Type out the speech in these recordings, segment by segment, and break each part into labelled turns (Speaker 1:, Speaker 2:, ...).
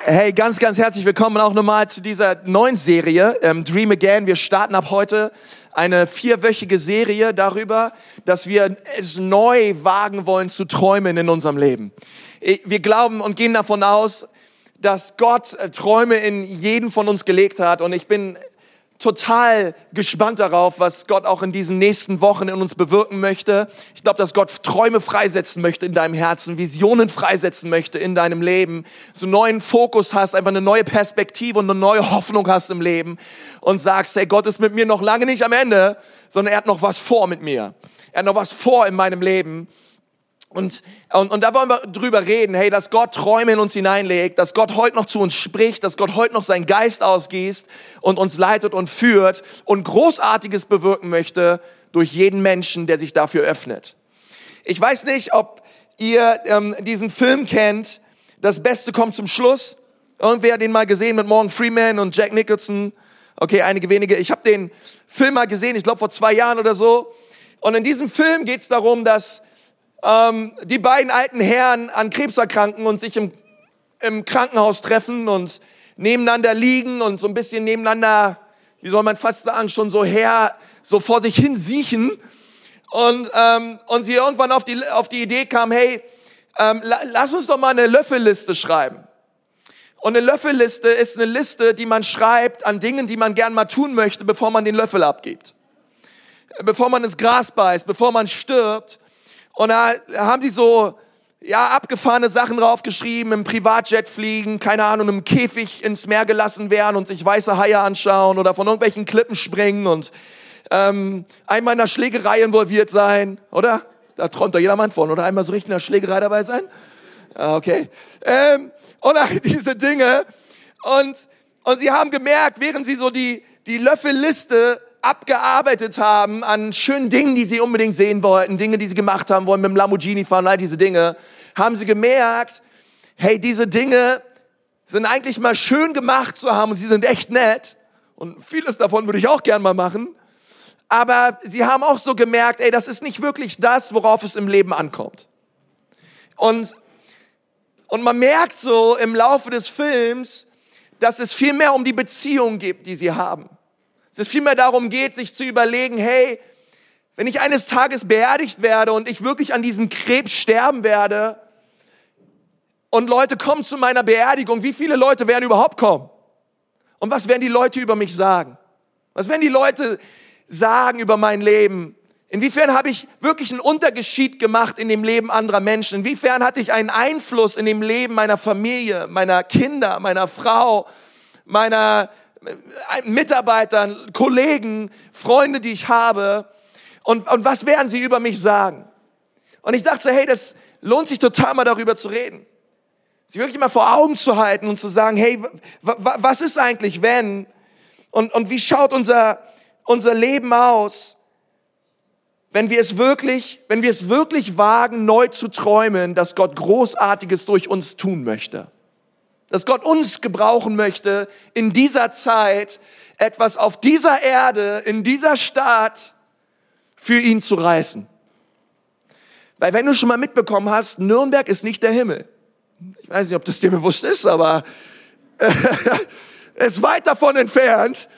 Speaker 1: Hey, ganz, ganz herzlich willkommen auch nochmal zu dieser neuen Serie, ähm, Dream Again. Wir starten ab heute eine vierwöchige Serie darüber, dass wir es neu wagen wollen zu träumen in unserem Leben. Wir glauben und gehen davon aus, dass Gott äh, Träume in jeden von uns gelegt hat und ich bin total gespannt darauf, was Gott auch in diesen nächsten Wochen in uns bewirken möchte. Ich glaube, dass Gott Träume freisetzen möchte in deinem Herzen, Visionen freisetzen möchte in deinem Leben, so einen neuen Fokus hast, einfach eine neue Perspektive und eine neue Hoffnung hast im Leben und sagst, hey, Gott ist mit mir noch lange nicht am Ende, sondern er hat noch was vor mit mir. Er hat noch was vor in meinem Leben. Und, und, und da wollen wir drüber reden, hey, dass Gott Träume in uns hineinlegt, dass Gott heute noch zu uns spricht, dass Gott heute noch seinen Geist ausgießt und uns leitet und führt und Großartiges bewirken möchte durch jeden Menschen, der sich dafür öffnet. Ich weiß nicht, ob ihr ähm, diesen Film kennt, Das Beste kommt zum Schluss. Irgendwer hat den mal gesehen mit Morgan Freeman und Jack Nicholson. Okay, einige wenige. Ich habe den Film mal gesehen, ich glaube vor zwei Jahren oder so. Und in diesem Film geht es darum, dass ähm, die beiden alten Herren an Krebs erkranken und sich im, im Krankenhaus treffen und nebeneinander liegen und so ein bisschen nebeneinander, wie soll man fast sagen, schon so her, so vor sich hin siechen. Und, ähm, und sie irgendwann auf die, auf die Idee kam, hey, ähm, la, lass uns doch mal eine Löffelliste schreiben. Und eine Löffelliste ist eine Liste, die man schreibt an Dingen, die man gern mal tun möchte, bevor man den Löffel abgibt. Bevor man ins Gras beißt, bevor man stirbt. Und da haben die so, ja, abgefahrene Sachen draufgeschrieben, im Privatjet fliegen, keine Ahnung, im Käfig ins Meer gelassen werden und sich weiße Haie anschauen oder von irgendwelchen Klippen springen und ähm, einmal in der Schlägerei involviert sein, oder? Da träumt doch jedermann von, oder? Einmal so richtig in der Schlägerei dabei sein? Okay. Ähm, oder diese Dinge. Und, und sie haben gemerkt, während sie so die, die Löffelliste abgearbeitet haben an schönen Dingen, die sie unbedingt sehen wollten, Dinge, die sie gemacht haben wollen, mit dem Lamborghini fahren, all diese Dinge, haben sie gemerkt, hey, diese Dinge sind eigentlich mal schön gemacht zu haben und sie sind echt nett. Und vieles davon würde ich auch gern mal machen. Aber sie haben auch so gemerkt, ey, das ist nicht wirklich das, worauf es im Leben ankommt. Und, und man merkt so im Laufe des Films, dass es viel mehr um die Beziehung geht, die sie haben. Dass es vielmehr darum geht, sich zu überlegen, hey, wenn ich eines Tages beerdigt werde und ich wirklich an diesem Krebs sterben werde und Leute kommen zu meiner Beerdigung, wie viele Leute werden überhaupt kommen? Und was werden die Leute über mich sagen? Was werden die Leute sagen über mein Leben? Inwiefern habe ich wirklich einen Unterschied gemacht in dem Leben anderer Menschen? Inwiefern hatte ich einen Einfluss in dem Leben meiner Familie, meiner Kinder, meiner Frau, meiner, Mitarbeitern, Kollegen, Freunde, die ich habe. Und, und was werden sie über mich sagen? Und ich dachte, hey, das lohnt sich total mal darüber zu reden. Sie wirklich mal vor Augen zu halten und zu sagen, hey, was ist eigentlich wenn? Und, und wie schaut unser, unser Leben aus, wenn wir es wirklich, wenn wir es wirklich wagen, neu zu träumen, dass Gott Großartiges durch uns tun möchte? Dass Gott uns gebrauchen möchte, in dieser Zeit etwas auf dieser Erde, in dieser Stadt für ihn zu reißen. Weil wenn du schon mal mitbekommen hast, Nürnberg ist nicht der Himmel. Ich weiß nicht, ob das dir bewusst ist, aber äh, ist weit davon entfernt.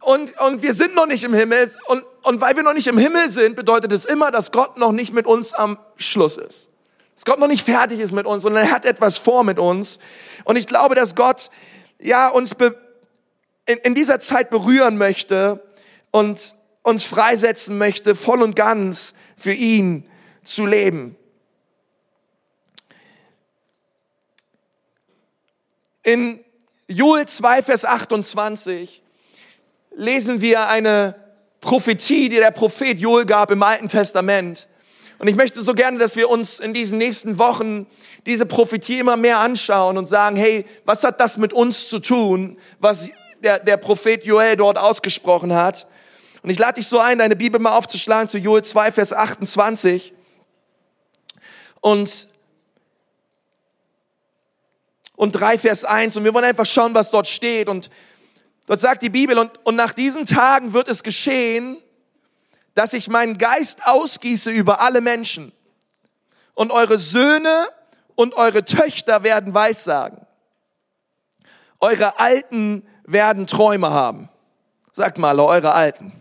Speaker 1: Und, und wir sind noch nicht im Himmel. Und, und weil wir noch nicht im Himmel sind, bedeutet es immer, dass Gott noch nicht mit uns am Schluss ist dass Gott noch nicht fertig ist mit uns, sondern er hat etwas vor mit uns. Und ich glaube, dass Gott ja uns in, in dieser Zeit berühren möchte und uns freisetzen möchte, voll und ganz für ihn zu leben. In Joel 2, Vers 28 lesen wir eine Prophetie, die der Prophet Joel gab im Alten Testament. Und ich möchte so gerne, dass wir uns in diesen nächsten Wochen diese Prophetie immer mehr anschauen und sagen, hey, was hat das mit uns zu tun, was der, der Prophet Joel dort ausgesprochen hat? Und ich lade dich so ein, deine Bibel mal aufzuschlagen zu Joel 2, Vers 28. Und, und 3, Vers 1. Und wir wollen einfach schauen, was dort steht. Und dort sagt die Bibel, und, und nach diesen Tagen wird es geschehen, dass ich meinen Geist ausgieße über alle Menschen. Und eure Söhne und eure Töchter werden Weissagen. Eure Alten werden Träume haben. Sagt mal, eure Alten.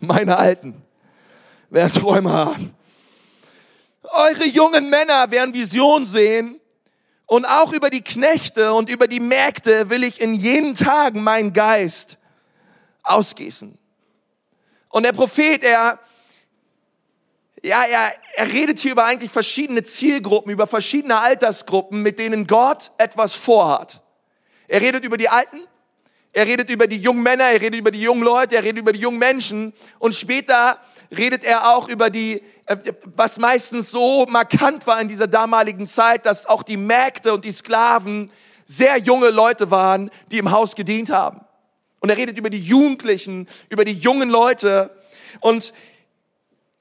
Speaker 1: Meine Alten werden Träume haben. Eure jungen Männer werden Vision sehen. Und auch über die Knechte und über die Mägde will ich in jenen Tagen meinen Geist ausgießen. Und der Prophet, er, ja, er, er redet hier über eigentlich verschiedene Zielgruppen, über verschiedene Altersgruppen, mit denen Gott etwas vorhat. Er redet über die Alten, er redet über die jungen Männer, er redet über die jungen Leute, er redet über die jungen Menschen und später redet er auch über die, äh, was meistens so markant war in dieser damaligen Zeit, dass auch die Mägde und die Sklaven sehr junge Leute waren, die im Haus gedient haben. Und er redet über die Jugendlichen, über die jungen Leute. Und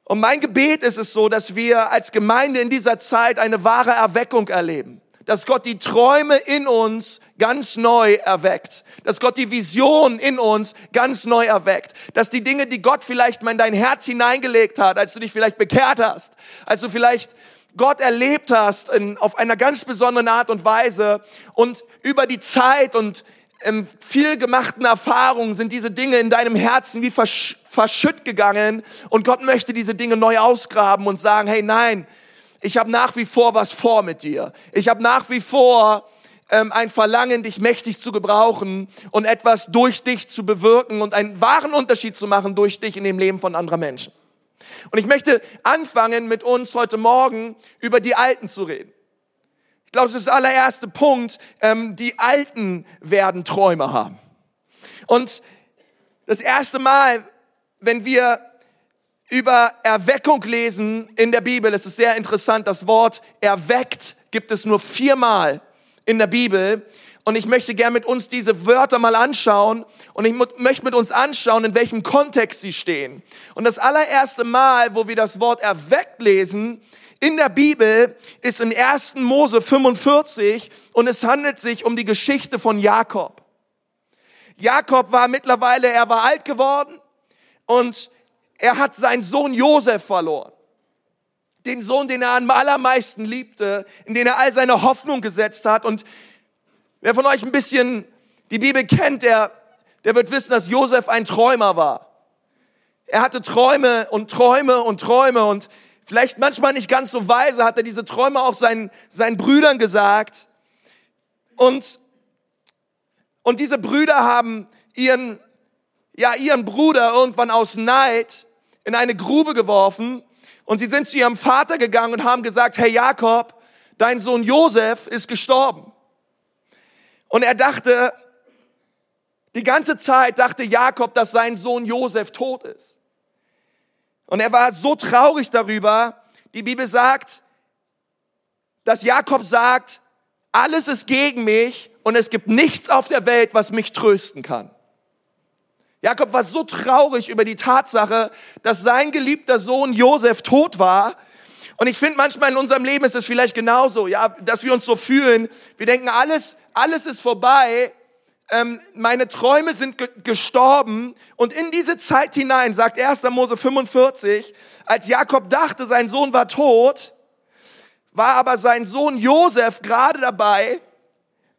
Speaker 1: und mein Gebet ist es so, dass wir als Gemeinde in dieser Zeit eine wahre Erweckung erleben. Dass Gott die Träume in uns ganz neu erweckt, dass Gott die Vision in uns ganz neu erweckt, dass die Dinge, die Gott vielleicht mal in dein Herz hineingelegt hat, als du dich vielleicht bekehrt hast, als du vielleicht Gott erlebt hast in, auf einer ganz besonderen Art und Weise. Und über die Zeit und ähm, viel gemachten Erfahrungen sind diese Dinge in deinem Herzen wie versch verschütt gegangen und Gott möchte diese Dinge neu ausgraben und sagen, hey nein, ich habe nach wie vor was vor mit dir. Ich habe nach wie vor ähm, ein Verlangen, dich mächtig zu gebrauchen und etwas durch dich zu bewirken und einen wahren Unterschied zu machen durch dich in dem Leben von anderen Menschen. Und ich möchte anfangen, mit uns heute Morgen über die Alten zu reden. Ich glaube, das ist der allererste Punkt. Ähm, die Alten werden Träume haben. Und das erste Mal, wenn wir über Erweckung lesen in der Bibel. Es ist sehr interessant. Das Wort erweckt gibt es nur viermal in der Bibel. Und ich möchte gern mit uns diese Wörter mal anschauen und ich möchte mit uns anschauen, in welchem Kontext sie stehen. Und das allererste Mal, wo wir das Wort erweckt lesen, in der Bibel ist in 1. Mose 45 und es handelt sich um die Geschichte von Jakob. Jakob war mittlerweile, er war alt geworden und er hat seinen Sohn Josef verloren. Den Sohn, den er am allermeisten liebte, in den er all seine Hoffnung gesetzt hat. Und wer von euch ein bisschen die Bibel kennt, der, der wird wissen, dass Josef ein Träumer war. Er hatte Träume und Träume und Träume und vielleicht manchmal nicht ganz so weise hat er diese Träume auch seinen, seinen Brüdern gesagt. Und, und diese Brüder haben ihren, ja, ihren Bruder irgendwann aus Neid in eine Grube geworfen und sie sind zu ihrem Vater gegangen und haben gesagt, hey Jakob, dein Sohn Josef ist gestorben. Und er dachte, die ganze Zeit dachte Jakob, dass sein Sohn Josef tot ist. Und er war so traurig darüber. Die Bibel sagt, dass Jakob sagt, alles ist gegen mich und es gibt nichts auf der Welt, was mich trösten kann. Jakob war so traurig über die Tatsache, dass sein geliebter Sohn Josef tot war. Und ich finde manchmal in unserem Leben ist es vielleicht genauso, ja, dass wir uns so fühlen. Wir denken, alles, alles ist vorbei. Ähm, meine Träume sind ge gestorben. Und in diese Zeit hinein, sagt 1. Mose 45, als Jakob dachte, sein Sohn war tot, war aber sein Sohn Josef gerade dabei,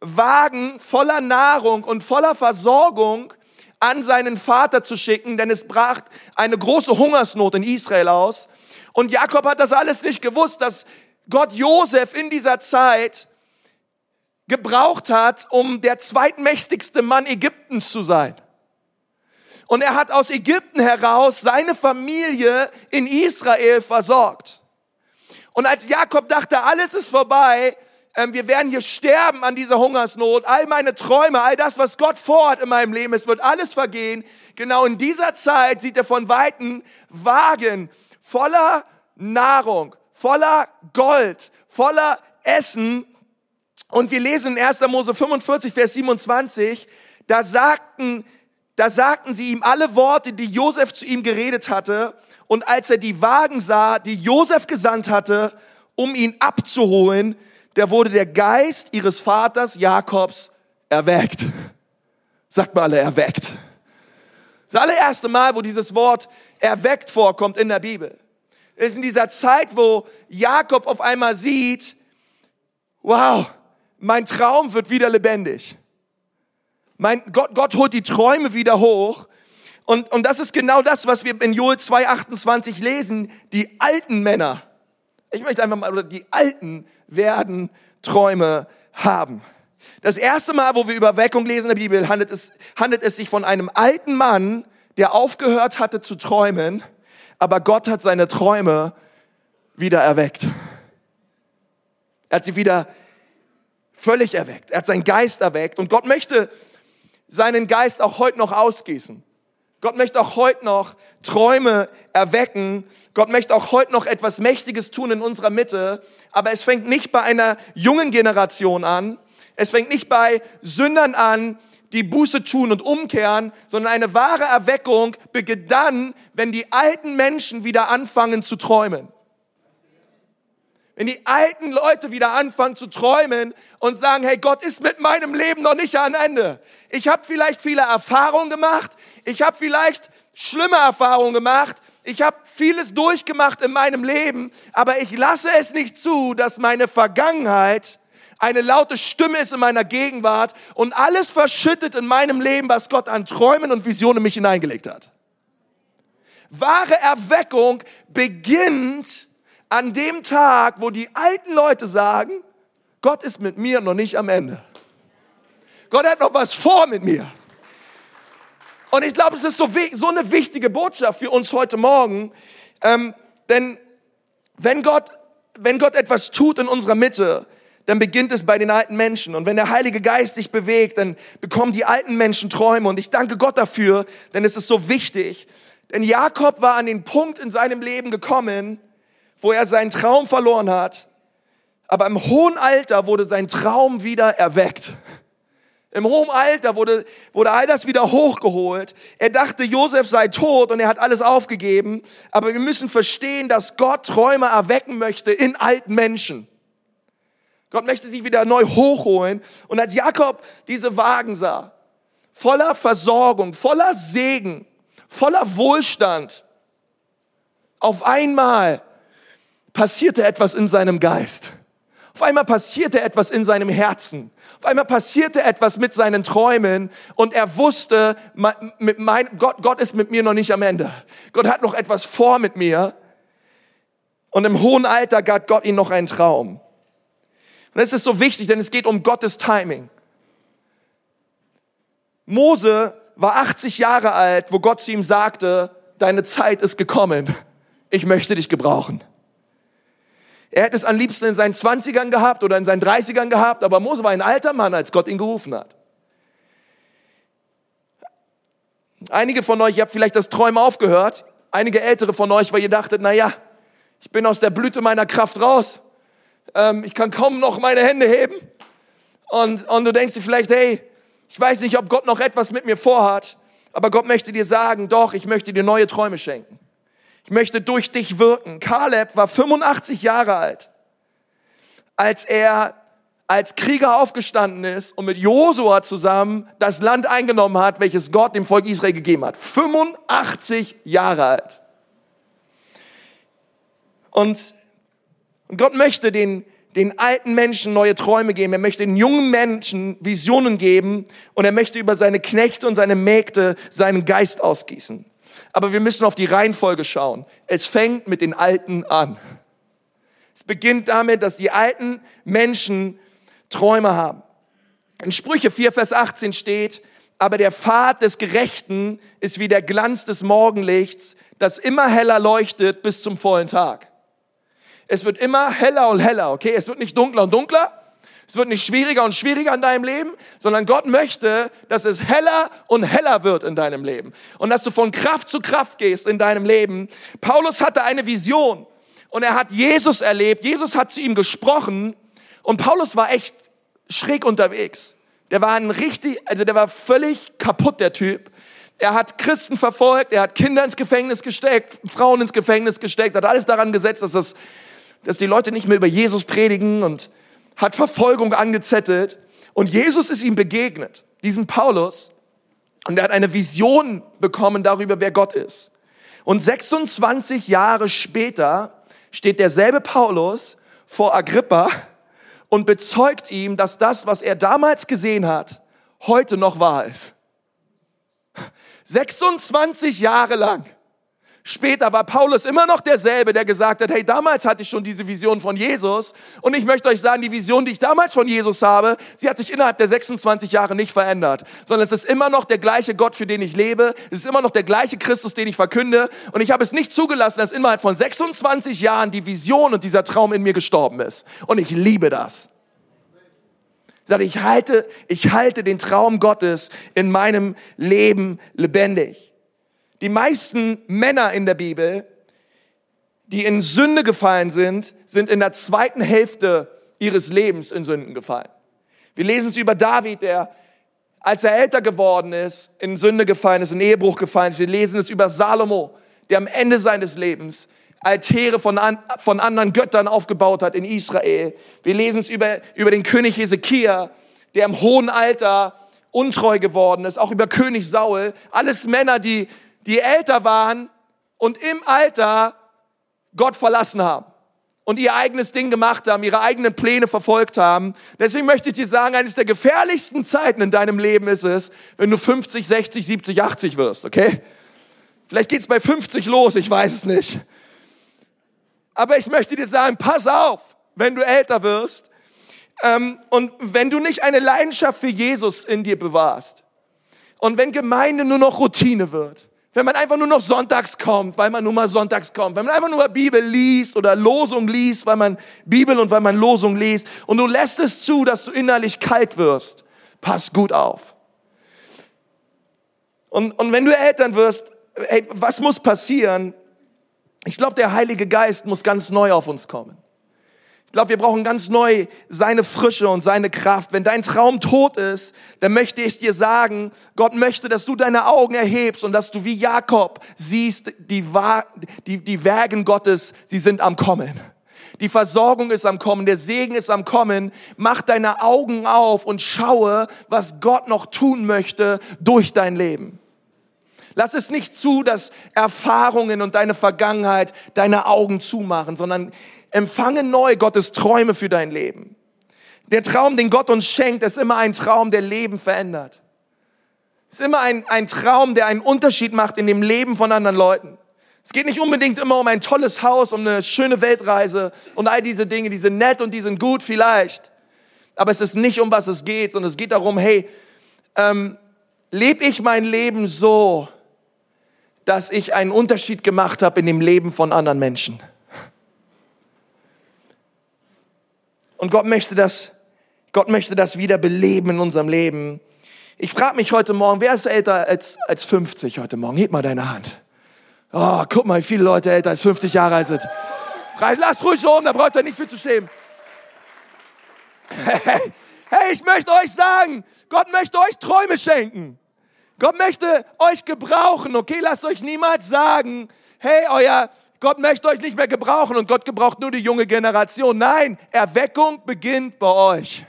Speaker 1: Wagen voller Nahrung und voller Versorgung an seinen Vater zu schicken, denn es brach eine große Hungersnot in Israel aus. Und Jakob hat das alles nicht gewusst, dass Gott Josef in dieser Zeit gebraucht hat, um der zweitmächtigste Mann Ägyptens zu sein. Und er hat aus Ägypten heraus seine Familie in Israel versorgt. Und als Jakob dachte, alles ist vorbei, ähm, wir werden hier sterben an dieser Hungersnot. All meine Träume, all das, was Gott vorhat in meinem Leben, es wird alles vergehen. Genau in dieser Zeit sieht er von Weitem Wagen voller Nahrung, voller Gold, voller Essen. Und wir lesen in 1. Mose 45, Vers 27, da sagten, da sagten sie ihm alle Worte, die Josef zu ihm geredet hatte. Und als er die Wagen sah, die Josef gesandt hatte, um ihn abzuholen, der wurde der Geist ihres Vaters Jakobs erweckt. Sagt mal alle, erweckt. Das allererste Mal, wo dieses Wort erweckt vorkommt in der Bibel, ist in dieser Zeit, wo Jakob auf einmal sieht, wow, mein Traum wird wieder lebendig. Mein Gott, Gott holt die Träume wieder hoch. Und, und das ist genau das, was wir in Joel 2,28 lesen. Die alten Männer, ich möchte einfach mal, oder die Alten werden Träume haben. Das erste Mal, wo wir über Weckung lesen in der Bibel, handelt es, handelt es sich von einem alten Mann, der aufgehört hatte zu träumen, aber Gott hat seine Träume wieder erweckt. Er hat sie wieder völlig erweckt. Er hat seinen Geist erweckt und Gott möchte seinen Geist auch heute noch ausgießen. Gott möchte auch heute noch Träume erwecken. Gott möchte auch heute noch etwas Mächtiges tun in unserer Mitte. Aber es fängt nicht bei einer jungen Generation an. Es fängt nicht bei Sündern an, die Buße tun und umkehren, sondern eine wahre Erweckung beginnt dann, wenn die alten Menschen wieder anfangen zu träumen. Wenn die alten Leute wieder anfangen zu träumen und sagen, hey, Gott ist mit meinem Leben noch nicht am Ende. Ich habe vielleicht viele Erfahrungen gemacht, ich habe vielleicht schlimme Erfahrungen gemacht, ich habe vieles durchgemacht in meinem Leben, aber ich lasse es nicht zu, dass meine Vergangenheit eine laute Stimme ist in meiner Gegenwart und alles verschüttet in meinem Leben, was Gott an Träumen und Visionen in mich hineingelegt hat. Wahre Erweckung beginnt an dem Tag, wo die alten Leute sagen, Gott ist mit mir noch nicht am Ende. Gott hat noch was vor mit mir. Und ich glaube, es ist so, so eine wichtige Botschaft für uns heute Morgen. Ähm, denn wenn Gott, wenn Gott etwas tut in unserer Mitte, dann beginnt es bei den alten Menschen. Und wenn der Heilige Geist sich bewegt, dann bekommen die alten Menschen Träume. Und ich danke Gott dafür, denn es ist so wichtig. Denn Jakob war an den Punkt in seinem Leben gekommen, wo er seinen Traum verloren hat. Aber im hohen Alter wurde sein Traum wieder erweckt. Im hohen Alter wurde, wurde all das wieder hochgeholt. Er dachte, Josef sei tot und er hat alles aufgegeben. Aber wir müssen verstehen, dass Gott Träume erwecken möchte in alten Menschen. Gott möchte sie wieder neu hochholen. Und als Jakob diese Wagen sah, voller Versorgung, voller Segen, voller Wohlstand, auf einmal passierte etwas in seinem Geist. Auf einmal passierte etwas in seinem Herzen. Auf einmal passierte etwas mit seinen Träumen und er wusste, mit mein, Gott, Gott ist mit mir noch nicht am Ende. Gott hat noch etwas vor mit mir. Und im hohen Alter gab Gott ihm noch einen Traum. Und es ist so wichtig, denn es geht um Gottes Timing. Mose war 80 Jahre alt, wo Gott zu ihm sagte, deine Zeit ist gekommen. Ich möchte dich gebrauchen. Er hätte es am liebsten in seinen Zwanzigern gehabt oder in seinen Dreißigern gehabt, aber Mose war ein alter Mann, als Gott ihn gerufen hat. Einige von euch, ihr habt vielleicht das Träumen aufgehört. Einige ältere von euch, weil ihr dachtet, na ja, ich bin aus der Blüte meiner Kraft raus. Ähm, ich kann kaum noch meine Hände heben. Und, und du denkst dir vielleicht, hey, ich weiß nicht, ob Gott noch etwas mit mir vorhat, aber Gott möchte dir sagen, doch, ich möchte dir neue Träume schenken. Ich möchte durch dich wirken. Kaleb war 85 Jahre alt, als er als Krieger aufgestanden ist und mit Josua zusammen das Land eingenommen hat, welches Gott dem Volk Israel gegeben hat. 85 Jahre alt. Und Gott möchte den, den alten Menschen neue Träume geben. Er möchte den jungen Menschen Visionen geben und er möchte über seine Knechte und seine Mägde seinen Geist ausgießen. Aber wir müssen auf die Reihenfolge schauen. Es fängt mit den Alten an. Es beginnt damit, dass die alten Menschen Träume haben. In Sprüche 4, Vers 18 steht, aber der Pfad des Gerechten ist wie der Glanz des Morgenlichts, das immer heller leuchtet bis zum vollen Tag. Es wird immer heller und heller, okay? Es wird nicht dunkler und dunkler, es wird nicht schwieriger und schwieriger in deinem Leben, sondern Gott möchte, dass es heller und heller wird in deinem Leben. Und dass du von Kraft zu Kraft gehst in deinem Leben. Paulus hatte eine Vision und er hat Jesus erlebt. Jesus hat zu ihm gesprochen und Paulus war echt schräg unterwegs. Der war ein richtig, also der war völlig kaputt, der Typ. Er hat Christen verfolgt, er hat Kinder ins Gefängnis gesteckt, Frauen ins Gefängnis gesteckt, hat alles daran gesetzt, dass, das, dass die Leute nicht mehr über Jesus predigen und hat Verfolgung angezettelt und Jesus ist ihm begegnet, diesem Paulus, und er hat eine Vision bekommen darüber, wer Gott ist. Und 26 Jahre später steht derselbe Paulus vor Agrippa und bezeugt ihm, dass das, was er damals gesehen hat, heute noch wahr ist. 26 Jahre lang. Später war Paulus immer noch derselbe, der gesagt hat, hey, damals hatte ich schon diese Vision von Jesus und ich möchte euch sagen, die Vision, die ich damals von Jesus habe, sie hat sich innerhalb der 26 Jahre nicht verändert, sondern es ist immer noch der gleiche Gott, für den ich lebe, es ist immer noch der gleiche Christus, den ich verkünde und ich habe es nicht zugelassen, dass innerhalb von 26 Jahren die Vision und dieser Traum in mir gestorben ist und ich liebe das. Ich halte, ich halte den Traum Gottes in meinem Leben lebendig. Die meisten Männer in der Bibel, die in Sünde gefallen sind, sind in der zweiten Hälfte ihres Lebens in Sünden gefallen. Wir lesen es über David, der, als er älter geworden ist, in Sünde gefallen ist, in Ehebruch gefallen ist. Wir lesen es über Salomo, der am Ende seines Lebens Altäre von, an, von anderen Göttern aufgebaut hat in Israel. Wir lesen es über, über den König Hesekia, der im hohen Alter untreu geworden ist, auch über König Saul. Alles Männer, die die älter waren und im Alter Gott verlassen haben und ihr eigenes Ding gemacht haben, ihre eigenen Pläne verfolgt haben. Deswegen möchte ich dir sagen, eines der gefährlichsten Zeiten in deinem Leben ist es, wenn du 50, 60, 70, 80 wirst, okay? Vielleicht geht's bei 50 los, ich weiß es nicht. Aber ich möchte dir sagen, pass auf, wenn du älter wirst ähm, und wenn du nicht eine Leidenschaft für Jesus in dir bewahrst und wenn Gemeinde nur noch Routine wird wenn man einfach nur noch sonntags kommt, weil man nur mal sonntags kommt. Wenn man einfach nur Bibel liest oder Losung liest, weil man Bibel und weil man Losung liest. Und du lässt es zu, dass du innerlich kalt wirst. Pass gut auf. Und, und wenn du Eltern wirst, ey, was muss passieren? Ich glaube, der Heilige Geist muss ganz neu auf uns kommen. Ich glaube, wir brauchen ganz neu seine Frische und seine Kraft. Wenn dein Traum tot ist, dann möchte ich dir sagen, Gott möchte, dass du deine Augen erhebst und dass du wie Jakob siehst, die, die, die Werken Gottes, sie sind am Kommen. Die Versorgung ist am Kommen, der Segen ist am Kommen. Mach deine Augen auf und schaue, was Gott noch tun möchte durch dein Leben. Lass es nicht zu, dass Erfahrungen und deine Vergangenheit deine Augen zumachen, sondern Empfange neu Gottes Träume für dein Leben. Der Traum, den Gott uns schenkt, ist immer ein Traum, der Leben verändert. Ist immer ein, ein Traum, der einen Unterschied macht in dem Leben von anderen Leuten. Es geht nicht unbedingt immer um ein tolles Haus, um eine schöne Weltreise und all diese Dinge, die sind nett und die sind gut vielleicht. Aber es ist nicht um was es geht, sondern es geht darum, hey, ähm, lebe ich mein Leben so, dass ich einen Unterschied gemacht habe in dem Leben von anderen Menschen. Und Gott möchte das, Gott möchte das wieder beleben in unserem Leben. Ich frage mich heute Morgen, wer ist älter als, als 50 heute Morgen? Heb mal deine Hand. Oh, guck mal, wie viele Leute älter als 50 Jahre alt sind. Lass ruhig um, da braucht ihr nicht viel zu schämen. Hey, ich möchte euch sagen, Gott möchte euch Träume schenken. Gott möchte euch gebrauchen, okay? Lasst euch niemals sagen, hey, euer, Gott möchte euch nicht mehr gebrauchen und Gott gebraucht nur die junge Generation. Nein, Erweckung beginnt bei euch.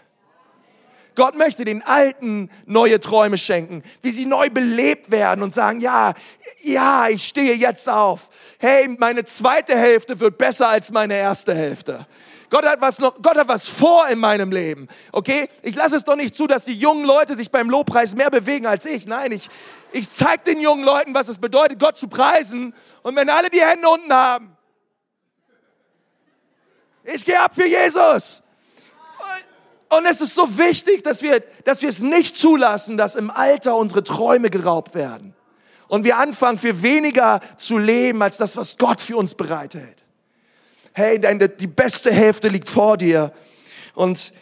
Speaker 1: Gott möchte den Alten neue Träume schenken, wie sie neu belebt werden und sagen, ja, ja, ich stehe jetzt auf. Hey, meine zweite Hälfte wird besser als meine erste Hälfte. Gott hat was noch, Gott hat was vor in meinem Leben. Okay? Ich lasse es doch nicht zu, dass die jungen Leute sich beim Lobpreis mehr bewegen als ich. Nein, ich, ich zeige den jungen Leuten, was es bedeutet, Gott zu preisen. Und wenn alle die Hände unten haben, ich gehe ab für Jesus. Und es ist so wichtig, dass wir, dass wir es nicht zulassen, dass im Alter unsere Träume geraubt werden. Und wir anfangen, für weniger zu leben, als das, was Gott für uns bereithält hey, deine, die beste Hälfte liegt vor dir. Und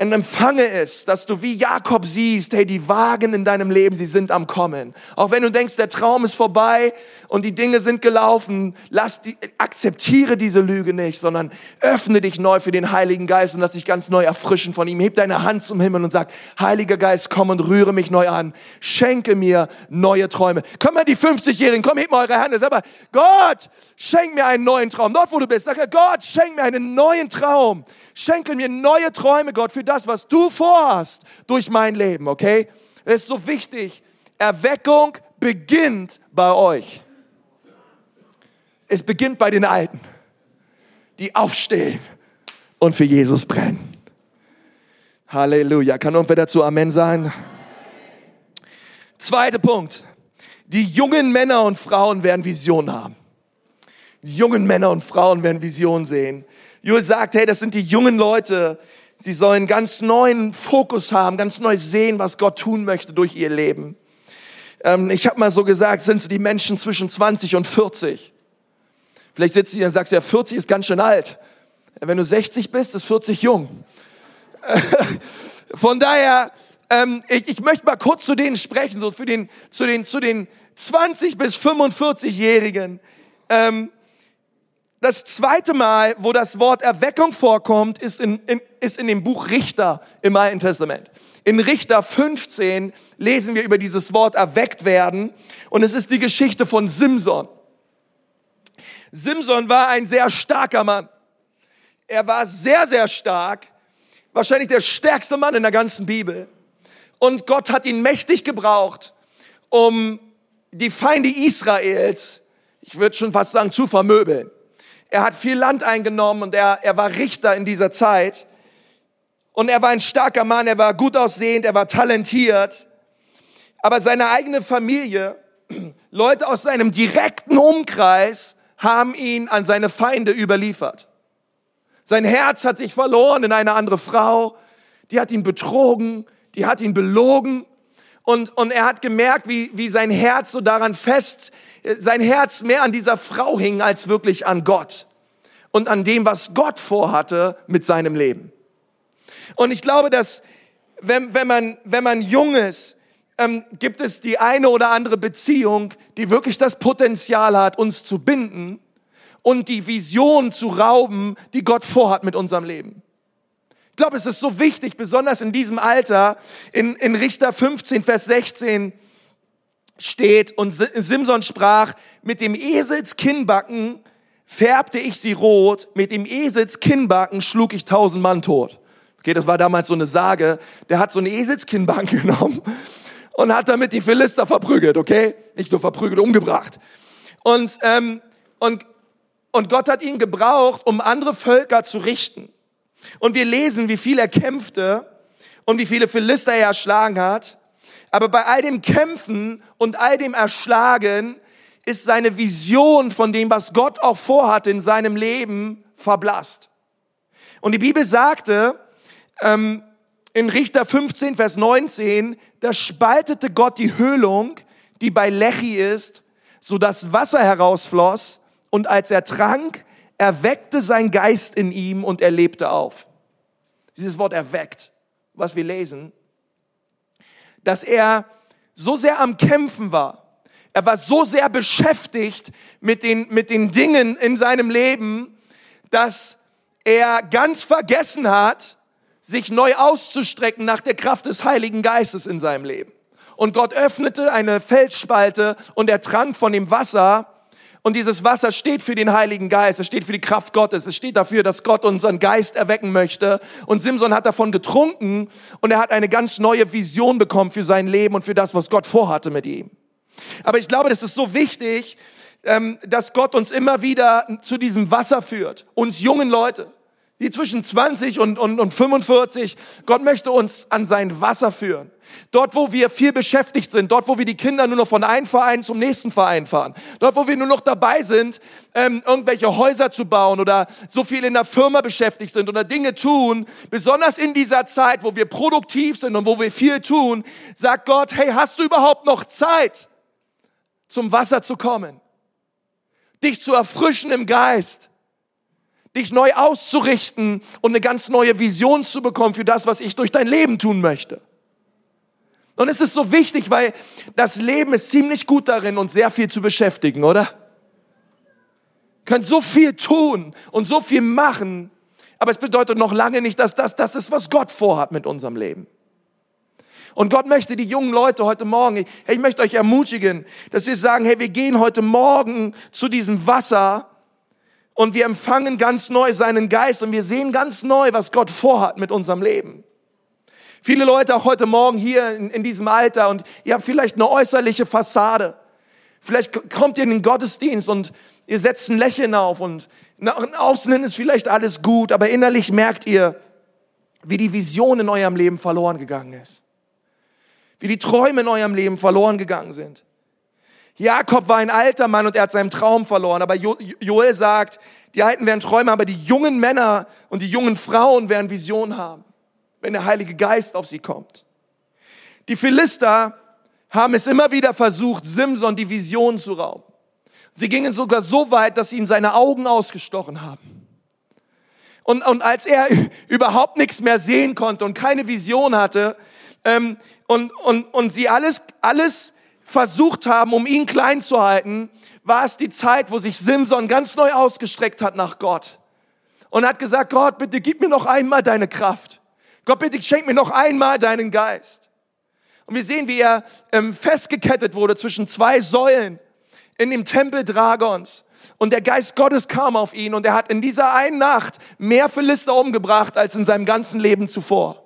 Speaker 1: und empfange es, dass du wie Jakob siehst, hey, die Wagen in deinem Leben, sie sind am Kommen. Auch wenn du denkst, der Traum ist vorbei und die Dinge sind gelaufen, lass die, akzeptiere diese Lüge nicht, sondern öffne dich neu für den Heiligen Geist und lass dich ganz neu erfrischen von ihm. Heb deine Hand zum Himmel und sag, Heiliger Geist, komm und rühre mich neu an. Schenke mir neue Träume. Komm mal, die 50-Jährigen, komm, heb mal eure Hände. Sag mal, Gott, schenk mir einen neuen Traum. Dort, wo du bist, sag, Gott, schenk mir einen neuen Traum. Schenke mir neue Träume, Gott, für das, was du vorhast durch mein Leben, okay? Es ist so wichtig. Erweckung beginnt bei euch. Es beginnt bei den Alten, die aufstehen und für Jesus brennen. Halleluja. Kann irgendwer dazu Amen sagen? Zweiter Punkt. Die jungen Männer und Frauen werden Visionen haben. Die jungen Männer und Frauen werden Visionen sehen. Joel sagt, hey, das sind die jungen Leute. Sie sollen ganz neuen Fokus haben, ganz neu sehen, was Gott tun möchte durch ihr Leben. Ähm, ich habe mal so gesagt, sind so die Menschen zwischen 20 und 40. Vielleicht sitzt du hier und sagst, ja, 40 ist ganz schön alt. Wenn du 60 bist, ist 40 jung. Von daher, ähm, ich, ich möchte mal kurz zu denen sprechen, so für den, zu den, zu den 20 bis 45-Jährigen. Ähm, das zweite Mal, wo das Wort Erweckung vorkommt, ist in, in, ist in dem Buch Richter im Alten Testament. In Richter 15 lesen wir über dieses Wort erweckt werden und es ist die Geschichte von Simson. Simson war ein sehr starker Mann. Er war sehr, sehr stark, wahrscheinlich der stärkste Mann in der ganzen Bibel. Und Gott hat ihn mächtig gebraucht, um die Feinde Israels, ich würde schon fast sagen, zu vermöbeln. Er hat viel Land eingenommen und er, er war Richter in dieser Zeit. Und er war ein starker Mann, er war gut aussehend, er war talentiert. Aber seine eigene Familie, Leute aus seinem direkten Umkreis, haben ihn an seine Feinde überliefert. Sein Herz hat sich verloren in eine andere Frau, die hat ihn betrogen, die hat ihn belogen. Und, und er hat gemerkt, wie, wie sein Herz so daran fest sein Herz mehr an dieser Frau hing als wirklich an Gott und an dem, was Gott vorhatte mit seinem Leben. Und ich glaube, dass wenn, wenn, man, wenn man jung ist, ähm, gibt es die eine oder andere Beziehung, die wirklich das Potenzial hat, uns zu binden und die Vision zu rauben, die Gott vorhat mit unserem Leben. Ich glaube, es ist so wichtig, besonders in diesem Alter, in, in Richter 15, Vers 16, steht und Simson sprach, mit dem Esels Kinnbacken färbte ich sie rot, mit dem Esels Kinnbacken schlug ich tausend Mann tot. Okay, das war damals so eine Sage. Der hat so eine Eselskinnbacken genommen und hat damit die Philister verprügelt, okay? Nicht nur verprügelt, umgebracht. Und, ähm, und, und Gott hat ihn gebraucht, um andere Völker zu richten. Und wir lesen, wie viel er kämpfte und wie viele Philister er erschlagen hat. Aber bei all dem Kämpfen und all dem Erschlagen ist seine Vision von dem, was Gott auch vorhat in seinem Leben, verblasst. Und die Bibel sagte ähm, in Richter 15, Vers 19, da spaltete Gott die Höhlung, die bei Lechi ist, so dass Wasser herausfloss und als er trank, erweckte sein Geist in ihm und er lebte auf. Dieses Wort erweckt, was wir lesen, dass er so sehr am Kämpfen war. Er war so sehr beschäftigt mit den, mit den Dingen in seinem Leben, dass er ganz vergessen hat, sich neu auszustrecken nach der Kraft des Heiligen Geistes in seinem Leben. Und Gott öffnete eine Felsspalte und er trank von dem Wasser und dieses Wasser steht für den Heiligen Geist, es steht für die Kraft Gottes, es steht dafür, dass Gott unseren Geist erwecken möchte. Und Simson hat davon getrunken und er hat eine ganz neue Vision bekommen für sein Leben und für das, was Gott vorhatte mit ihm. Aber ich glaube, das ist so wichtig, ähm, dass Gott uns immer wieder zu diesem Wasser führt, uns jungen Leute die zwischen 20 und, und, und 45. Gott möchte uns an sein Wasser führen. Dort, wo wir viel beschäftigt sind, dort, wo wir die Kinder nur noch von einem Verein zum nächsten Verein fahren, dort, wo wir nur noch dabei sind, ähm, irgendwelche Häuser zu bauen oder so viel in der Firma beschäftigt sind oder Dinge tun, besonders in dieser Zeit, wo wir produktiv sind und wo wir viel tun, sagt Gott, hey, hast du überhaupt noch Zeit, zum Wasser zu kommen? Dich zu erfrischen im Geist? Dich neu auszurichten und eine ganz neue Vision zu bekommen für das, was ich durch dein Leben tun möchte. Und es ist so wichtig, weil das Leben ist ziemlich gut darin, uns sehr viel zu beschäftigen, oder? Können so viel tun und so viel machen, aber es bedeutet noch lange nicht, dass das das ist, was Gott vorhat mit unserem Leben. Und Gott möchte die jungen Leute heute Morgen, hey, ich möchte euch ermutigen, dass wir sagen, hey, wir gehen heute Morgen zu diesem Wasser und wir empfangen ganz neu seinen Geist und wir sehen ganz neu, was Gott vorhat mit unserem Leben. Viele Leute auch heute Morgen hier in, in diesem Alter und ihr habt vielleicht eine äußerliche Fassade. Vielleicht kommt ihr in den Gottesdienst und ihr setzt ein Lächeln auf und nach außen ist vielleicht alles gut, aber innerlich merkt ihr, wie die Vision in eurem Leben verloren gegangen ist. Wie die Träume in eurem Leben verloren gegangen sind. Jakob war ein alter Mann und er hat seinen Traum verloren. Aber Joel sagt, die Alten werden Träume, aber die jungen Männer und die jungen Frauen werden Visionen haben, wenn der Heilige Geist auf sie kommt. Die Philister haben es immer wieder versucht, Simson die Vision zu rauben. Sie gingen sogar so weit, dass sie ihn seine Augen ausgestochen haben. Und, und als er überhaupt nichts mehr sehen konnte und keine Vision hatte ähm, und, und, und sie alles, alles versucht haben, um ihn klein zu halten, war es die Zeit, wo sich Simson ganz neu ausgestreckt hat nach Gott und hat gesagt, Gott, bitte gib mir noch einmal deine Kraft. Gott, bitte schenk mir noch einmal deinen Geist. Und wir sehen, wie er ähm, festgekettet wurde zwischen zwei Säulen in dem Tempel Dragons. Und der Geist Gottes kam auf ihn und er hat in dieser einen Nacht mehr Philister umgebracht als in seinem ganzen Leben zuvor.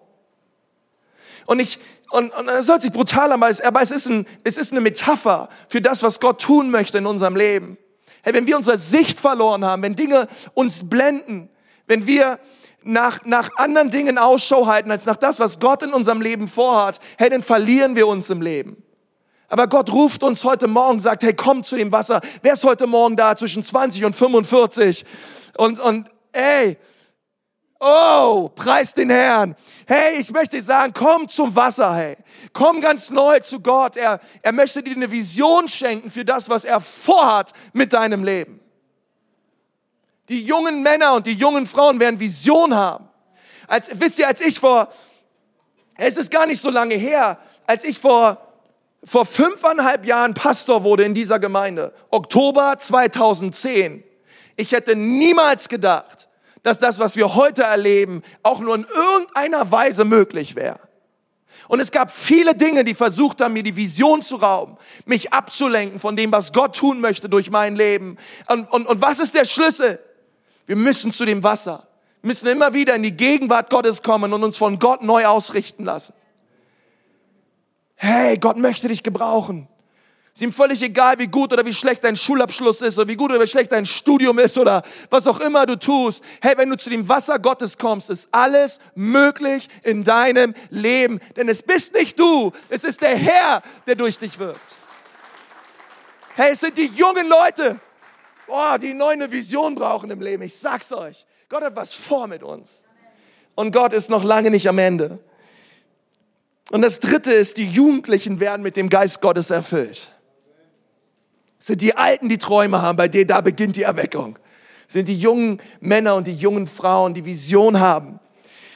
Speaker 1: Und ich, und, und das hört sich brutal an, aber es, ist ein, es ist eine Metapher für das, was Gott tun möchte in unserem Leben. Hey, wenn wir unsere Sicht verloren haben, wenn Dinge uns blenden, wenn wir nach, nach anderen Dingen Ausschau halten, als nach das, was Gott in unserem Leben vorhat, hey, dann verlieren wir uns im Leben. Aber Gott ruft uns heute Morgen, sagt, hey, komm zu dem Wasser. Wer ist heute Morgen da zwischen 20 und 45? Und, und ey, Oh, preis den Herrn. Hey, ich möchte sagen, komm zum Wasser, hey. Komm ganz neu zu Gott. Er, er möchte dir eine Vision schenken für das, was er vorhat mit deinem Leben. Die jungen Männer und die jungen Frauen werden Vision haben. Als, wisst ihr, als ich vor, es ist gar nicht so lange her, als ich vor, vor fünfeinhalb Jahren Pastor wurde in dieser Gemeinde, Oktober 2010, ich hätte niemals gedacht, dass das, was wir heute erleben, auch nur in irgendeiner Weise möglich wäre. Und es gab viele Dinge, die versucht haben, mir die Vision zu rauben, mich abzulenken von dem, was Gott tun möchte durch mein Leben. Und, und, und was ist der Schlüssel? Wir müssen zu dem Wasser, müssen immer wieder in die Gegenwart Gottes kommen und uns von Gott neu ausrichten lassen. Hey, Gott möchte dich gebrauchen. Es ist ihm völlig egal, wie gut oder wie schlecht dein Schulabschluss ist oder wie gut oder wie schlecht dein Studium ist oder was auch immer du tust. Hey, wenn du zu dem Wasser Gottes kommst, ist alles möglich in deinem Leben. Denn es bist nicht du, es ist der Herr, der durch dich wirkt. Hey, es sind die jungen Leute, oh, die neue Vision brauchen im Leben. Ich sag's euch. Gott hat was vor mit uns. Und Gott ist noch lange nicht am Ende. Und das dritte ist, die Jugendlichen werden mit dem Geist Gottes erfüllt sind die Alten, die Träume haben, bei denen da beginnt die Erweckung. Sind die jungen Männer und die jungen Frauen, die Vision haben.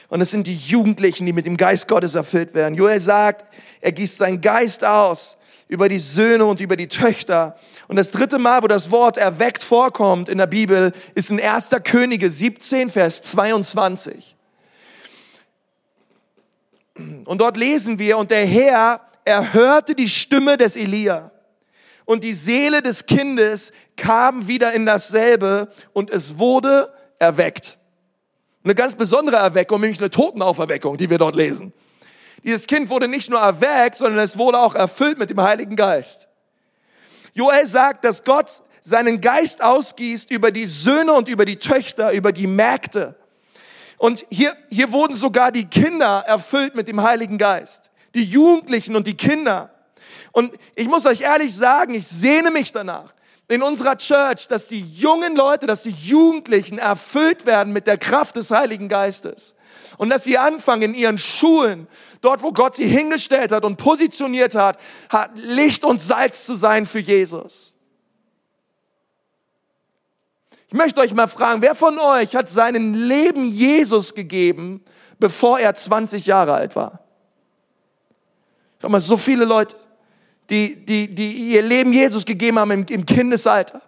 Speaker 1: Und es sind die Jugendlichen, die mit dem Geist Gottes erfüllt werden. Joel sagt, er gießt seinen Geist aus über die Söhne und über die Töchter. Und das dritte Mal, wo das Wort erweckt vorkommt in der Bibel, ist in 1. Könige 17, Vers 22. Und dort lesen wir, und der Herr erhörte die Stimme des Elia und die Seele des Kindes kam wieder in dasselbe und es wurde erweckt. Eine ganz besondere Erweckung, nämlich eine Totenauferweckung, die wir dort lesen. Dieses Kind wurde nicht nur erweckt, sondern es wurde auch erfüllt mit dem Heiligen Geist. Joel sagt, dass Gott seinen Geist ausgießt über die Söhne und über die Töchter, über die Mägde. Und hier, hier wurden sogar die Kinder erfüllt mit dem Heiligen Geist. Die Jugendlichen und die Kinder. Und ich muss euch ehrlich sagen, ich sehne mich danach in unserer Church, dass die jungen Leute, dass die Jugendlichen erfüllt werden mit der Kraft des Heiligen Geistes. Und dass sie anfangen in ihren Schulen, dort wo Gott sie hingestellt hat und positioniert hat, hat Licht und Salz zu sein für Jesus. Ich möchte euch mal fragen, wer von euch hat seinen Leben Jesus gegeben, bevor er 20 Jahre alt war? Schau mal, so viele Leute die, die, die ihr Leben Jesus gegeben haben im, im Kindesalter.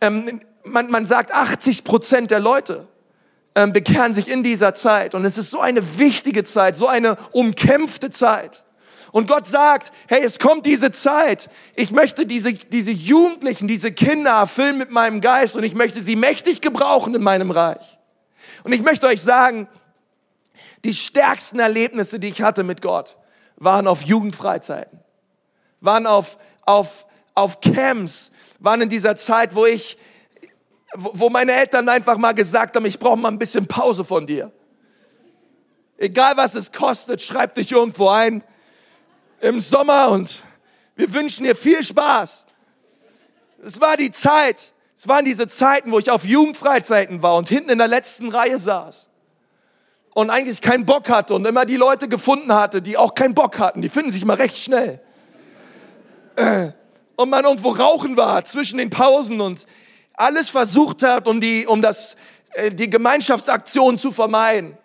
Speaker 1: Ähm, man, man sagt, 80 Prozent der Leute ähm, bekehren sich in dieser Zeit. Und es ist so eine wichtige Zeit, so eine umkämpfte Zeit. Und Gott sagt, hey, es kommt diese Zeit. Ich möchte diese, diese Jugendlichen, diese Kinder erfüllen mit meinem Geist und ich möchte sie mächtig gebrauchen in meinem Reich. Und ich möchte euch sagen, die stärksten Erlebnisse, die ich hatte mit Gott, waren auf Jugendfreizeiten waren auf, auf, auf Camps, waren in dieser Zeit, wo ich, wo meine Eltern einfach mal gesagt haben, ich brauche mal ein bisschen Pause von dir. Egal was es kostet, schreib dich irgendwo ein im Sommer und wir wünschen dir viel Spaß. Es war die Zeit, es waren diese Zeiten, wo ich auf Jugendfreizeiten war und hinten in der letzten Reihe saß und eigentlich keinen Bock hatte und immer die Leute gefunden hatte, die auch keinen Bock hatten. Die finden sich mal recht schnell. Äh, und man irgendwo rauchen war zwischen den Pausen und alles versucht hat, um die, um das, äh, die Gemeinschaftsaktion zu vermeiden.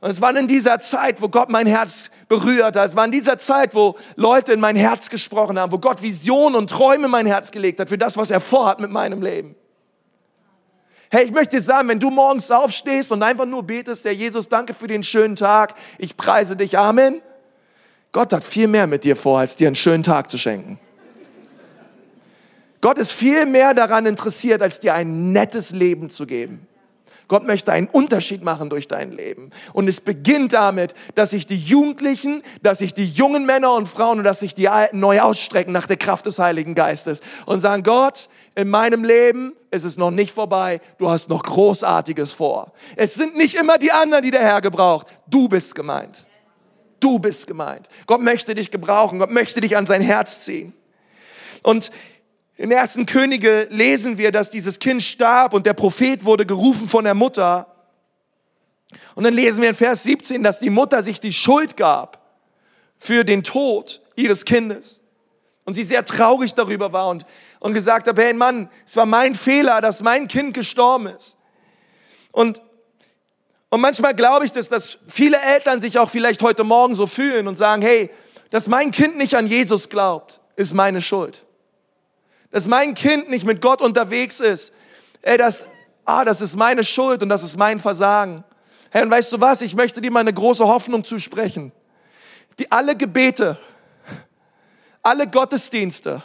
Speaker 1: Und es war in dieser Zeit, wo Gott mein Herz berührt hat. Es war in dieser Zeit, wo Leute in mein Herz gesprochen haben, wo Gott Visionen und Träume in mein Herz gelegt hat für das, was er vorhat mit meinem Leben. Hey, ich möchte sagen, wenn du morgens aufstehst und einfach nur betest, der Jesus, danke für den schönen Tag, ich preise dich, Amen. Gott hat viel mehr mit dir vor, als dir einen schönen Tag zu schenken. Gott ist viel mehr daran interessiert, als dir ein nettes Leben zu geben. Gott möchte einen Unterschied machen durch dein Leben. Und es beginnt damit, dass sich die Jugendlichen, dass sich die jungen Männer und Frauen und dass sich die Alten neu ausstrecken nach der Kraft des Heiligen Geistes und sagen, Gott, in meinem Leben ist es noch nicht vorbei, du hast noch Großartiges vor. Es sind nicht immer die anderen, die der Herr gebraucht. Du bist gemeint. Du bist gemeint. Gott möchte dich gebrauchen. Gott möchte dich an sein Herz ziehen. Und in ersten Könige lesen wir, dass dieses Kind starb und der Prophet wurde gerufen von der Mutter. Und dann lesen wir in Vers 17, dass die Mutter sich die Schuld gab für den Tod ihres Kindes. Und sie sehr traurig darüber war und, und gesagt hat, hey Mann, es war mein Fehler, dass mein Kind gestorben ist. Und, und manchmal glaube ich, dass, dass viele Eltern sich auch vielleicht heute Morgen so fühlen und sagen, hey, dass mein Kind nicht an Jesus glaubt, ist meine Schuld dass mein Kind nicht mit Gott unterwegs ist. Ey, das, ah, das ist meine Schuld und das ist mein Versagen. Herr, und weißt du was? Ich möchte dir mal eine große Hoffnung zusprechen. Die alle Gebete, alle Gottesdienste,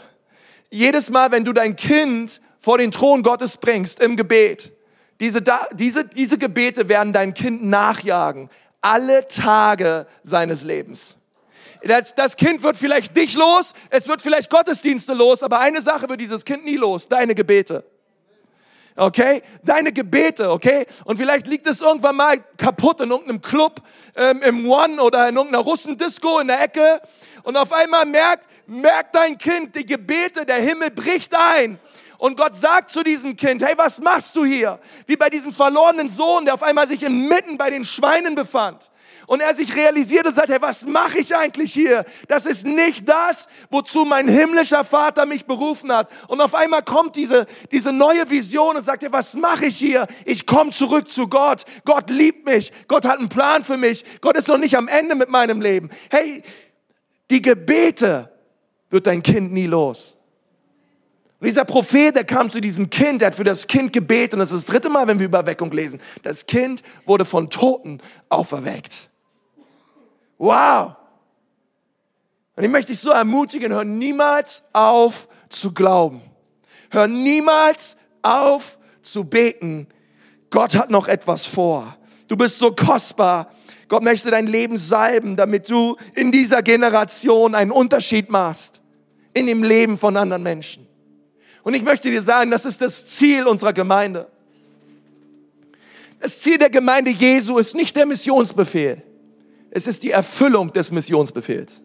Speaker 1: jedes Mal, wenn du dein Kind vor den Thron Gottes bringst im Gebet, diese, diese, diese Gebete werden dein Kind nachjagen, alle Tage seines Lebens. Das, das Kind wird vielleicht dich los, es wird vielleicht Gottesdienste los, aber eine Sache wird dieses Kind nie los, deine Gebete. Okay? Deine Gebete, okay? Und vielleicht liegt es irgendwann mal kaputt in irgendeinem Club, ähm, im One oder in irgendeiner Russendisco in der Ecke. Und auf einmal merkt, merkt dein Kind, die Gebete, der Himmel bricht ein. Und Gott sagt zu diesem Kind, hey, was machst du hier? Wie bei diesem verlorenen Sohn, der auf einmal sich inmitten bei den Schweinen befand und er sich realisierte und sagt, hey, was mache ich eigentlich hier? Das ist nicht das, wozu mein himmlischer Vater mich berufen hat. Und auf einmal kommt diese, diese neue Vision und sagt, hey, was mache ich hier? Ich komme zurück zu Gott. Gott liebt mich. Gott hat einen Plan für mich. Gott ist noch nicht am Ende mit meinem Leben. Hey, die Gebete wird dein Kind nie los. Und dieser Prophet, der kam zu diesem Kind, der hat für das Kind gebetet und das ist das dritte Mal, wenn wir über Weckung lesen. Das Kind wurde von Toten auferweckt. Wow! Und ich möchte dich so ermutigen, hör niemals auf zu glauben. Hör niemals auf zu beten. Gott hat noch etwas vor. Du bist so kostbar. Gott möchte dein Leben salben, damit du in dieser Generation einen Unterschied machst in dem Leben von anderen Menschen. Und ich möchte dir sagen, das ist das Ziel unserer Gemeinde. Das Ziel der Gemeinde Jesu ist nicht der Missionsbefehl. Es ist die Erfüllung des Missionsbefehls.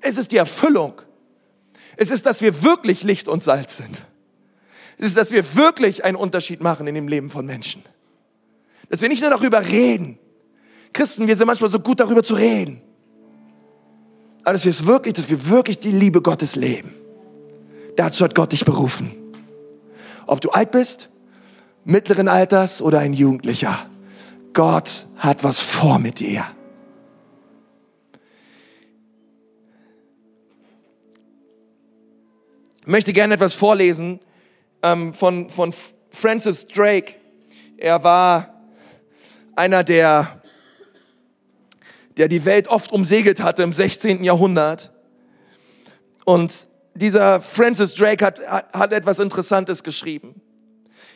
Speaker 1: Es ist die Erfüllung. Es ist, dass wir wirklich Licht und Salz sind. Es ist, dass wir wirklich einen Unterschied machen in dem Leben von Menschen. Dass wir nicht nur darüber reden. Christen, wir sind manchmal so gut darüber zu reden. Aber dass wir es wirklich, dass wir wirklich die Liebe Gottes leben. Dazu hat Gott dich berufen. Ob du alt bist, mittleren Alters oder ein Jugendlicher. Gott hat was vor mit dir. Ich möchte gerne etwas vorlesen ähm, von, von Francis Drake. Er war einer, der, der die Welt oft umsegelt hatte im 16. Jahrhundert. Und dieser Francis Drake hat, hat, hat etwas Interessantes geschrieben.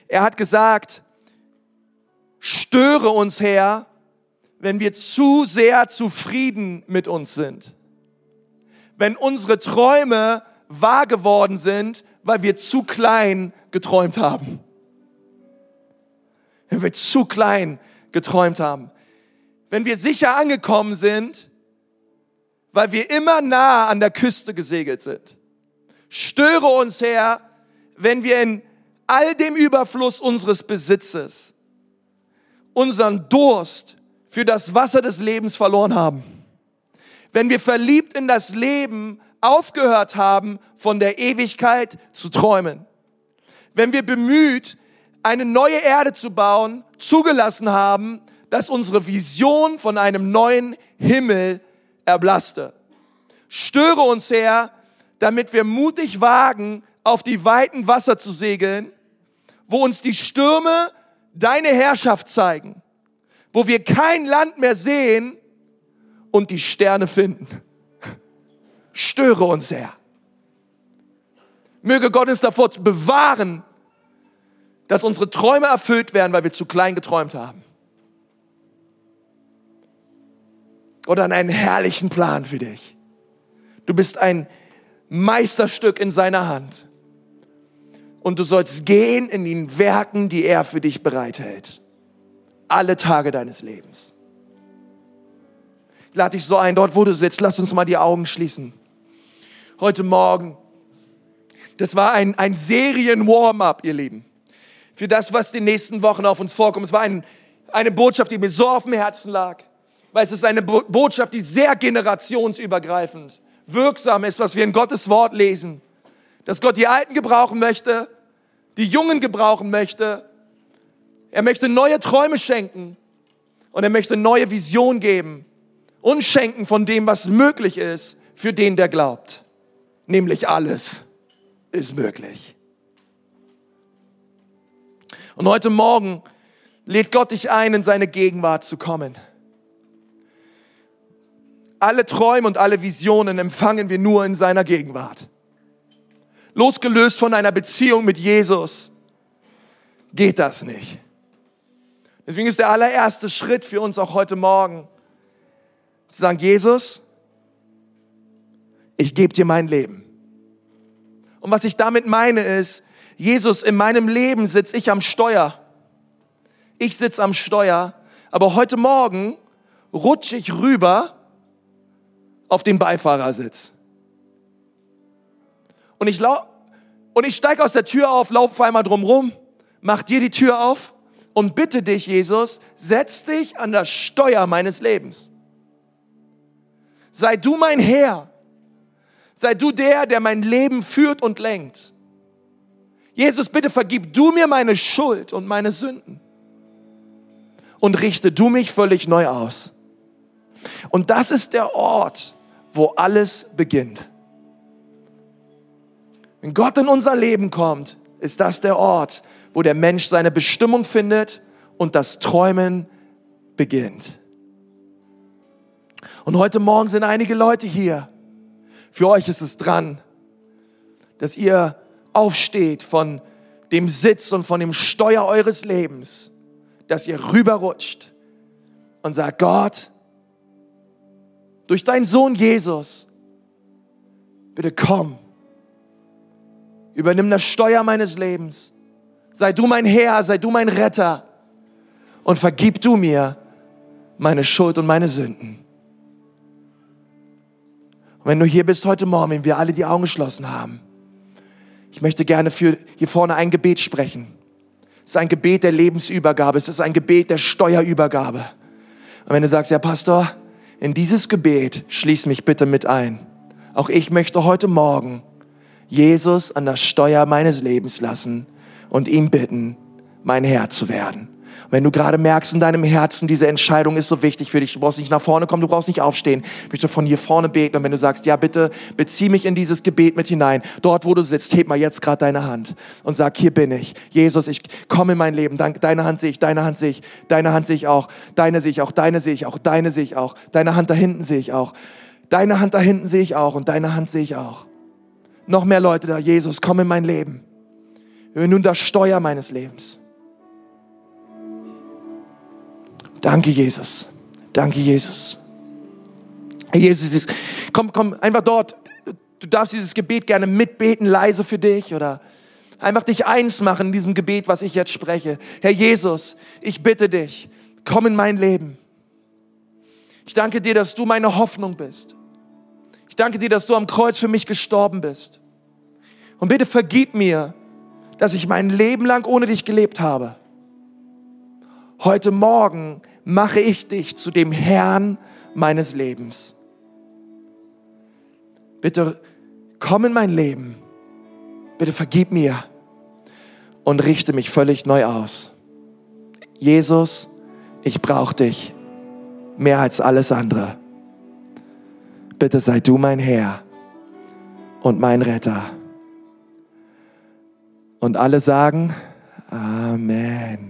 Speaker 1: Er hat gesagt, störe uns her, wenn wir zu sehr zufrieden mit uns sind. Wenn unsere Träume wahr geworden sind, weil wir zu klein geträumt haben. Wenn wir zu klein geträumt haben. wenn wir sicher angekommen sind, weil wir immer nah an der Küste gesegelt sind. Störe uns, Herr, wenn wir in all dem Überfluss unseres Besitzes unseren Durst für das Wasser des Lebens verloren haben. Wenn wir verliebt in das Leben aufgehört haben, von der Ewigkeit zu träumen. Wenn wir bemüht, eine neue Erde zu bauen, zugelassen haben, dass unsere Vision von einem neuen Himmel erblasste. Störe uns, Herr, damit wir mutig wagen, auf die weiten Wasser zu segeln, wo uns die Stürme deine Herrschaft zeigen, wo wir kein Land mehr sehen und die Sterne finden. Störe uns, Herr. Möge Gott uns davor bewahren, dass unsere Träume erfüllt werden, weil wir zu klein geträumt haben. Oder an einen herrlichen Plan für dich. Du bist ein Meisterstück in seiner Hand. Und du sollst gehen in den Werken, die er für dich bereithält. Alle Tage deines Lebens. Ich lade dich so ein, dort wo du sitzt, lass uns mal die Augen schließen. Heute Morgen. Das war ein, ein Serien-Warm-up, ihr Lieben. Für das, was die nächsten Wochen auf uns vorkommt. Es war ein, eine Botschaft, die mir so auf dem Herzen lag. Weil es ist eine Botschaft, die sehr generationsübergreifend wirksam ist, was wir in Gottes Wort lesen. Dass Gott die Alten gebrauchen möchte, die Jungen gebrauchen möchte. Er möchte neue Träume schenken und er möchte neue Vision geben und schenken von dem, was möglich ist für den, der glaubt. Nämlich alles ist möglich. Und heute Morgen lädt Gott dich ein, in seine Gegenwart zu kommen. Alle Träume und alle Visionen empfangen wir nur in seiner Gegenwart. Losgelöst von einer Beziehung mit Jesus geht das nicht. Deswegen ist der allererste Schritt für uns auch heute Morgen, zu sagen, Jesus, ich gebe dir mein Leben. Und was ich damit meine ist, Jesus, in meinem Leben sitze ich am Steuer. Ich sitze am Steuer, aber heute Morgen rutsche ich rüber auf den Beifahrersitz. Und ich, und ich steige aus der Tür auf, laufe einmal drumrum, mach dir die Tür auf und bitte dich, Jesus, setz dich an das Steuer meines Lebens. Sei du mein Herr. Sei du der, der mein Leben führt und lenkt. Jesus, bitte vergib du mir meine Schuld und meine Sünden. Und richte du mich völlig neu aus. Und das ist der Ort, wo alles beginnt. Wenn Gott in unser Leben kommt, ist das der Ort, wo der Mensch seine Bestimmung findet und das Träumen beginnt. Und heute Morgen sind einige Leute hier. Für euch ist es dran, dass ihr aufsteht von dem Sitz und von dem Steuer eures Lebens, dass ihr rüberrutscht und sagt, Gott, durch deinen Sohn Jesus, bitte komm, übernimm das Steuer meines Lebens, sei du mein Herr, sei du mein Retter und vergib du mir meine Schuld und meine Sünden. Und wenn du hier bist heute Morgen, wenn wir alle die Augen geschlossen haben, ich möchte gerne für hier vorne ein Gebet sprechen. Es ist ein Gebet der Lebensübergabe, es ist ein Gebet der Steuerübergabe. Und wenn du sagst, ja Pastor, in dieses Gebet schließ mich bitte mit ein. Auch ich möchte heute Morgen Jesus an das Steuer meines Lebens lassen und ihn bitten, mein Herr zu werden. Wenn du gerade merkst in deinem Herzen, diese Entscheidung ist so wichtig für dich, du brauchst nicht nach vorne kommen, du brauchst nicht aufstehen. Möchte von hier vorne beten und wenn du sagst, ja bitte, bezieh mich in dieses Gebet mit hinein, dort wo du sitzt, heb mal jetzt gerade deine Hand und sag, hier bin ich. Jesus, ich komme in mein Leben. Deine Hand sehe ich, deine Hand sehe ich, deine Hand sehe ich auch, deine sehe ich auch, deine sehe ich auch, deine sehe ich auch, deine Hand da hinten sehe ich auch, deine Hand da hinten sehe ich auch und deine Hand sehe ich auch. Noch mehr Leute da, Jesus, komm in mein Leben. Nun das Steuer meines Lebens. Danke, Jesus. Danke, Jesus. Jesus, komm, komm, einfach dort. Du darfst dieses Gebet gerne mitbeten, leise für dich oder einfach dich eins machen in diesem Gebet, was ich jetzt spreche. Herr Jesus, ich bitte dich, komm in mein Leben. Ich danke dir, dass du meine Hoffnung bist. Ich danke dir, dass du am Kreuz für mich gestorben bist. Und bitte vergib mir, dass ich mein Leben lang ohne dich gelebt habe. Heute Morgen mache ich dich zu dem Herrn meines Lebens. Bitte komm in mein Leben. Bitte vergib mir und richte mich völlig neu aus. Jesus, ich brauche dich mehr als alles andere. Bitte sei du mein Herr und mein Retter. Und alle sagen, Amen.